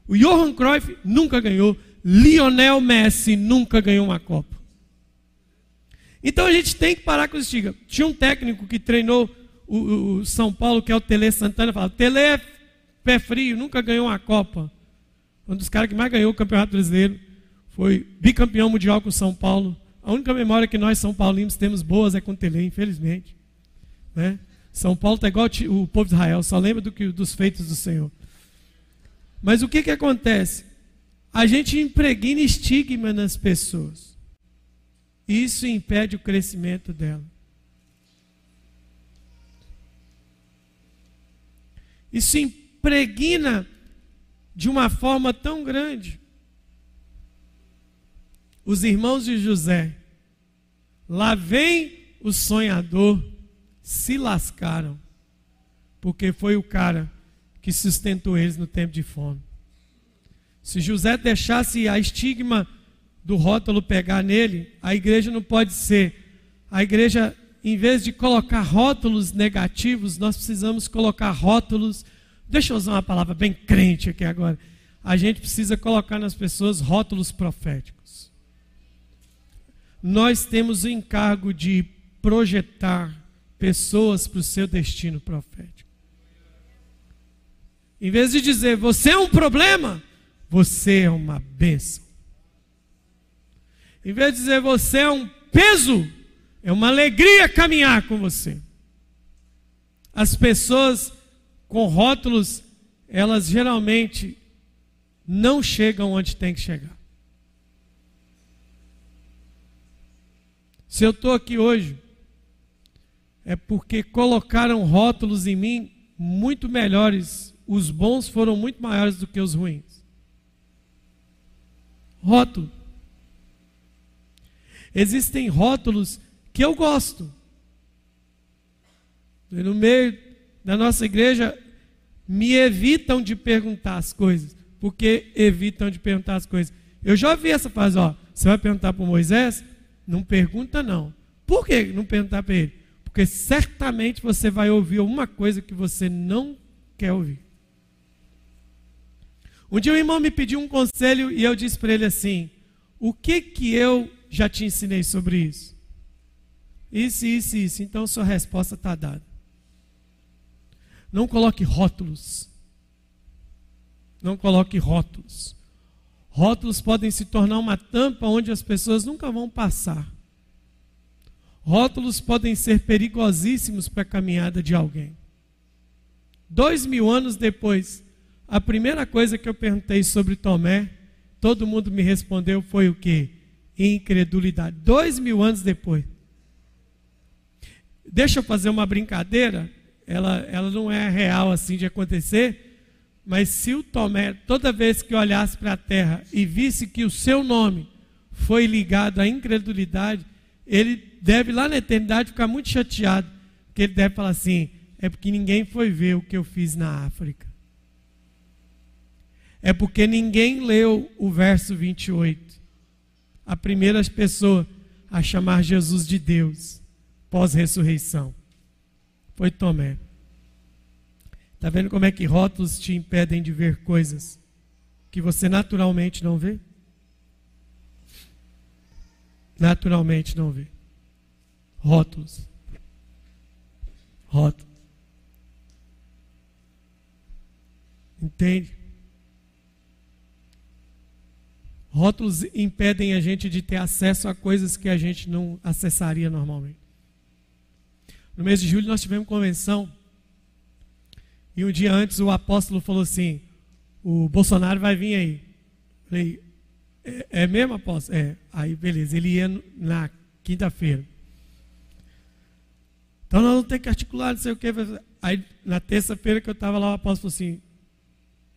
O Johan Cruyff nunca ganhou. Lionel Messi nunca ganhou uma Copa. Então a gente tem que parar com isso. Tinha um técnico que treinou o, o, São Paulo, que é o Tele Santana, fala: Tele é pé frio, nunca ganhou uma Copa. Um dos caras que mais ganhou o Campeonato Brasileiro. Foi bicampeão mundial com o São Paulo. A única memória que nós, São Paulinos, temos boas é com o Tele, infelizmente. Né? São Paulo está igual o povo de Israel, só lembra do que, dos feitos do Senhor. Mas o que, que acontece? A gente impregna estigma nas pessoas. Isso impede o crescimento dela. Isso impregna de uma forma tão grande. Os irmãos de José, lá vem o sonhador, se lascaram, porque foi o cara que sustentou eles no tempo de fome. Se José deixasse a estigma do rótulo pegar nele, a igreja não pode ser. A igreja, em vez de colocar rótulos negativos, nós precisamos colocar rótulos. Deixa eu usar uma palavra bem crente aqui agora. A gente precisa colocar nas pessoas rótulos proféticos. Nós temos o encargo de projetar pessoas para o seu destino profético. Em vez de dizer, você é um problema, você é uma bênção. Em vez de dizer você é um peso, é uma alegria caminhar com você. As pessoas com rótulos, elas geralmente não chegam onde tem que chegar. Se eu estou aqui hoje, é porque colocaram rótulos em mim muito melhores. Os bons foram muito maiores do que os ruins. Rótulo. Existem rótulos que eu gosto. no meio da nossa igreja, me evitam de perguntar as coisas. Porque evitam de perguntar as coisas. Eu já ouvi essa frase, ó. Você vai perguntar para Moisés? Não pergunta, não. Por que não perguntar para ele? Porque certamente você vai ouvir alguma coisa que você não quer ouvir. Um dia um irmão me pediu um conselho e eu disse para ele assim: O que que eu já te ensinei sobre isso. Isso, isso, isso. Então sua resposta está dada. Não coloque rótulos. Não coloque rótulos. Rótulos podem se tornar uma tampa onde as pessoas nunca vão passar. Rótulos podem ser perigosíssimos para a caminhada de alguém. Dois mil anos depois, a primeira coisa que eu perguntei sobre Tomé, todo mundo me respondeu foi o quê? incredulidade. Dois mil anos depois. Deixa eu fazer uma brincadeira. Ela, ela não é real assim de acontecer. Mas se o Tomé, toda vez que olhasse para a terra e visse que o seu nome foi ligado à incredulidade, ele deve lá na eternidade ficar muito chateado. Porque ele deve falar assim: é porque ninguém foi ver o que eu fiz na África. É porque ninguém leu o verso 28 a primeira pessoa a chamar Jesus de Deus pós-ressurreição foi Tomé. Está vendo como é que rótulos te impedem de ver coisas que você naturalmente não vê? Naturalmente não vê. Rótulos. Rótulo. Entende? Rótulos impedem a gente de ter acesso a coisas que a gente não acessaria normalmente. No mês de julho nós tivemos convenção. E um dia antes o apóstolo falou assim: o Bolsonaro vai vir aí. Falei, é, é mesmo, apóstolo? É. Aí, beleza, ele ia na quinta-feira. Então nós vamos ter que articular, não sei o que. Aí na terça-feira que eu estava lá, o apóstolo falou assim: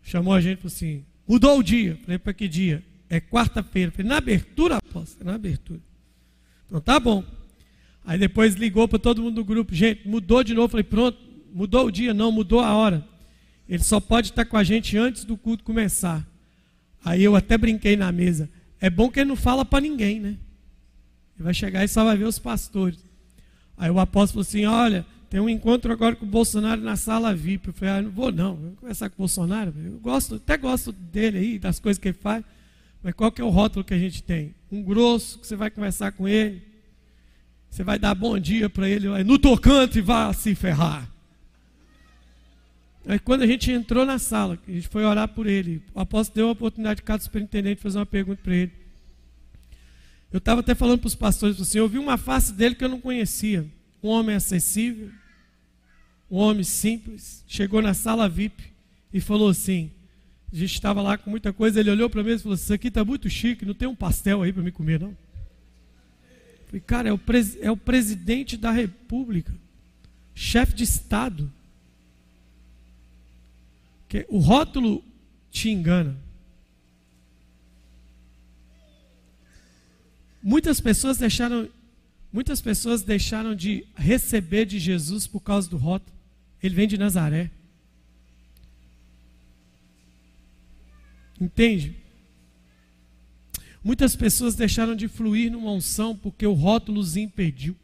chamou a gente e falou assim: mudou o dia. Falei, para que dia? É quarta-feira. Falei, na abertura, apóstolo? É na abertura. Então tá bom. Aí depois ligou para todo mundo do grupo, gente, mudou de novo. Falei, pronto, mudou o dia? Não, mudou a hora. Ele só pode estar com a gente antes do culto começar. Aí eu até brinquei na mesa. É bom que ele não fala para ninguém, né? Ele vai chegar e só vai ver os pastores. Aí o apóstolo falou assim: Olha, tem um encontro agora com o Bolsonaro na sala VIP. Eu falei: Ah, não vou não, vou conversar com o Bolsonaro. Eu gosto, até gosto dele aí, das coisas que ele faz. Mas qual que é o rótulo que a gente tem? Um grosso, que você vai conversar com ele. Você vai dar bom dia para ele, vai no tocante e vai se ferrar. Aí quando a gente entrou na sala, a gente foi orar por ele, o apóstolo deu a oportunidade de cada superintendente fazer uma pergunta para ele. Eu estava até falando para os pastores assim, eu vi uma face dele que eu não conhecia. Um homem acessível, um homem simples, chegou na sala VIP e falou assim: a gente estava lá com muita coisa, ele olhou para mim e falou: Isso aqui está muito chique, não tem um pastel aí para me comer, não? Falei, cara, é o, é o presidente da república, chefe de Estado. Que o rótulo te engana. Muitas pessoas deixaram, muitas pessoas deixaram de receber de Jesus por causa do rótulo. Ele vem de Nazaré. Entende? Muitas pessoas deixaram de fluir numa unção porque o rótulo os impediu.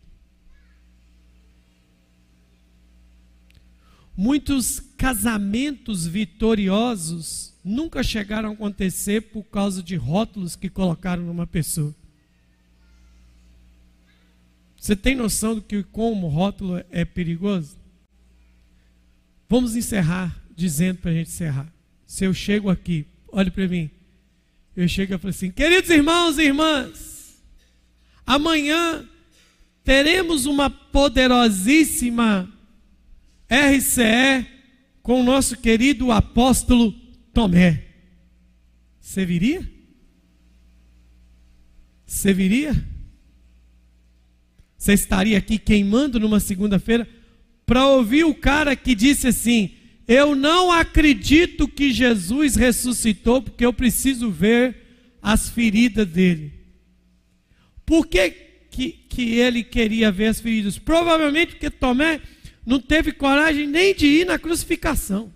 Muitos casamentos vitoriosos nunca chegaram a acontecer por causa de rótulos que colocaram numa pessoa. Você tem noção do que como rótulo é perigoso? Vamos encerrar dizendo para a gente encerrar. Se eu chego aqui olhe para mim. Eu chego e falo assim: queridos irmãos e irmãs, amanhã teremos uma poderosíssima RCE com o nosso querido apóstolo Tomé. Você viria? Você viria? Você estaria aqui queimando numa segunda-feira para ouvir o cara que disse assim: eu não acredito que Jesus ressuscitou porque eu preciso ver as feridas dele. Por que, que, que ele queria ver as feridas? Provavelmente porque Tomé não teve coragem nem de ir na crucificação.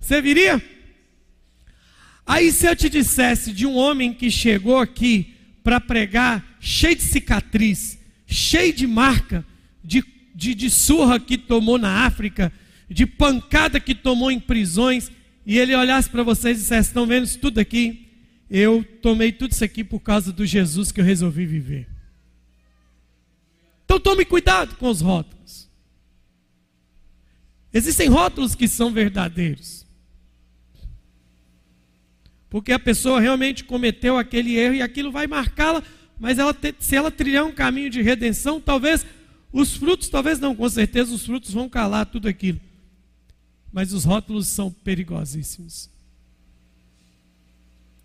Você viria? Aí, se eu te dissesse de um homem que chegou aqui para pregar, cheio de cicatriz, cheio de marca, de, de, de surra que tomou na África, de pancada que tomou em prisões, e ele olhasse para vocês e dissesse: Estão vendo isso tudo aqui? Eu tomei tudo isso aqui por causa do Jesus que eu resolvi viver. Então tome cuidado com os rótulos. Existem rótulos que são verdadeiros. Porque a pessoa realmente cometeu aquele erro e aquilo vai marcá-la, mas ela, se ela trilhar um caminho de redenção, talvez os frutos, talvez não, com certeza os frutos vão calar tudo aquilo. Mas os rótulos são perigosíssimos.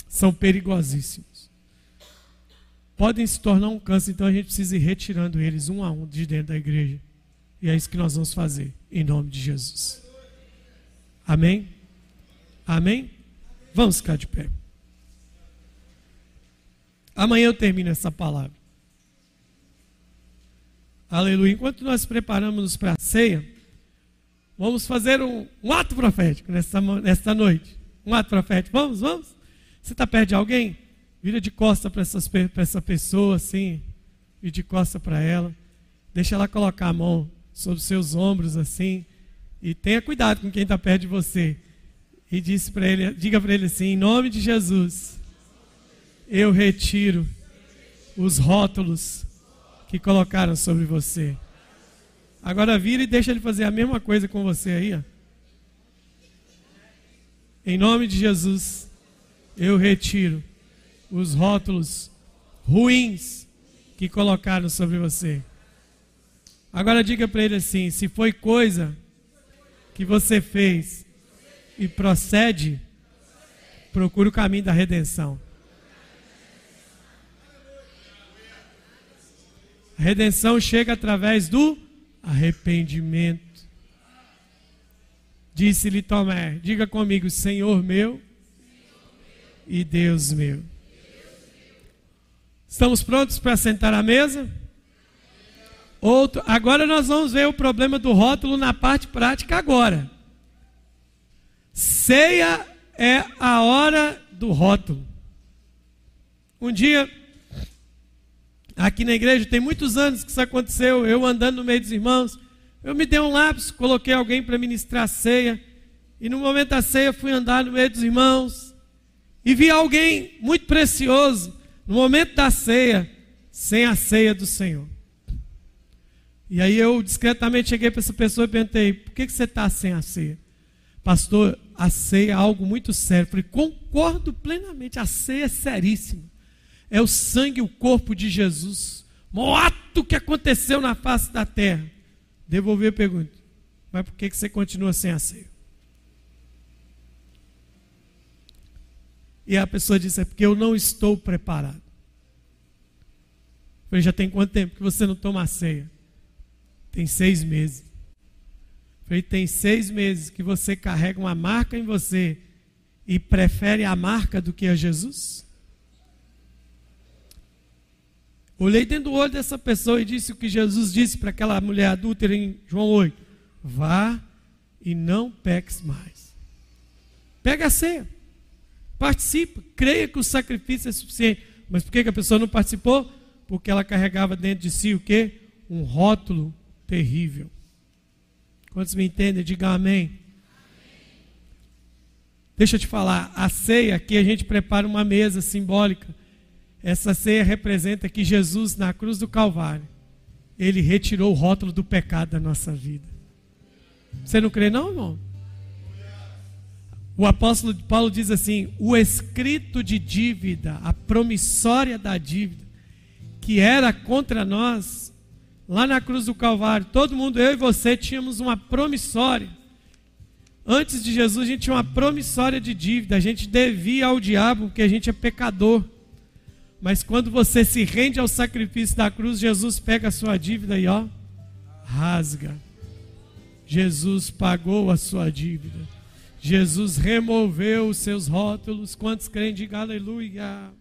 São perigosíssimos. Podem se tornar um câncer, então a gente precisa ir retirando eles um a um de dentro da igreja. E é isso que nós vamos fazer, em nome de Jesus. Amém? Amém? Vamos ficar de pé. Amanhã eu termino essa palavra. Aleluia. Enquanto nós preparamos para a ceia. Vamos fazer um, um ato profético nesta, nesta noite. Um ato profético. Vamos, vamos? Você está perto de alguém? Vira de costa para essa pessoa, assim. E de costa para ela. Deixa ela colocar a mão sobre os seus ombros, assim. E tenha cuidado com quem está perto de você. E disse para ele, diga para ele assim: em nome de Jesus, eu retiro os rótulos que colocaram sobre você. Agora vira e deixa ele fazer a mesma coisa com você aí, ó. Em nome de Jesus, eu retiro os rótulos ruins que colocaram sobre você. Agora diga para ele assim: se foi coisa que você fez e procede, procure o caminho da redenção. A redenção chega através do arrependimento. Disse-lhe Tomé: Diga comigo, Senhor meu e Deus meu. Estamos prontos para sentar à mesa? Outro, agora nós vamos ver o problema do rótulo na parte prática agora. Ceia é a hora do rótulo. Um dia, aqui na igreja, tem muitos anos que isso aconteceu, eu andando no meio dos irmãos, eu me dei um lápis, coloquei alguém para ministrar a ceia, e no momento da ceia fui andar no meio dos irmãos, e vi alguém muito precioso, no momento da ceia, sem a ceia do Senhor. E aí eu discretamente cheguei para essa pessoa e perguntei: por que, que você está sem a ceia? Pastor, a ceia é algo muito sério. falei, concordo plenamente, a ceia é seríssima. É o sangue e o corpo de Jesus. O ato que aconteceu na face da terra. Devolver a pergunta. Mas por que você continua sem a ceia? E a pessoa disse, é porque eu não estou preparado. Falei, já tem quanto tempo que você não toma a ceia? Tem seis meses. Falei, tem seis meses que você carrega uma marca em você e prefere a marca do que a Jesus? Olhei dentro do olho dessa pessoa e disse o que Jesus disse para aquela mulher adúltera em João 8: Vá e não peques mais. Pega a ceia, participa, creia que o sacrifício é suficiente. Mas por que, a pessoa não participou? Porque ela carregava dentro de si o que? Um rótulo terrível. Quantos me entendem? Diga amém. Deixa eu te falar, a ceia aqui a gente prepara uma mesa simbólica. Essa ceia representa que Jesus, na cruz do Calvário, ele retirou o rótulo do pecado da nossa vida. Você não crê, não, irmão? O apóstolo Paulo diz assim: o escrito de dívida, a promissória da dívida, que era contra nós, lá na cruz do Calvário, todo mundo, eu e você, tínhamos uma promissória. Antes de Jesus, a gente tinha uma promissória de dívida. A gente devia ao diabo porque a gente é pecador. Mas quando você se rende ao sacrifício da cruz, Jesus pega a sua dívida e ó, rasga. Jesus pagou a sua dívida. Jesus removeu os seus rótulos. Quantos creem? Diga aleluia.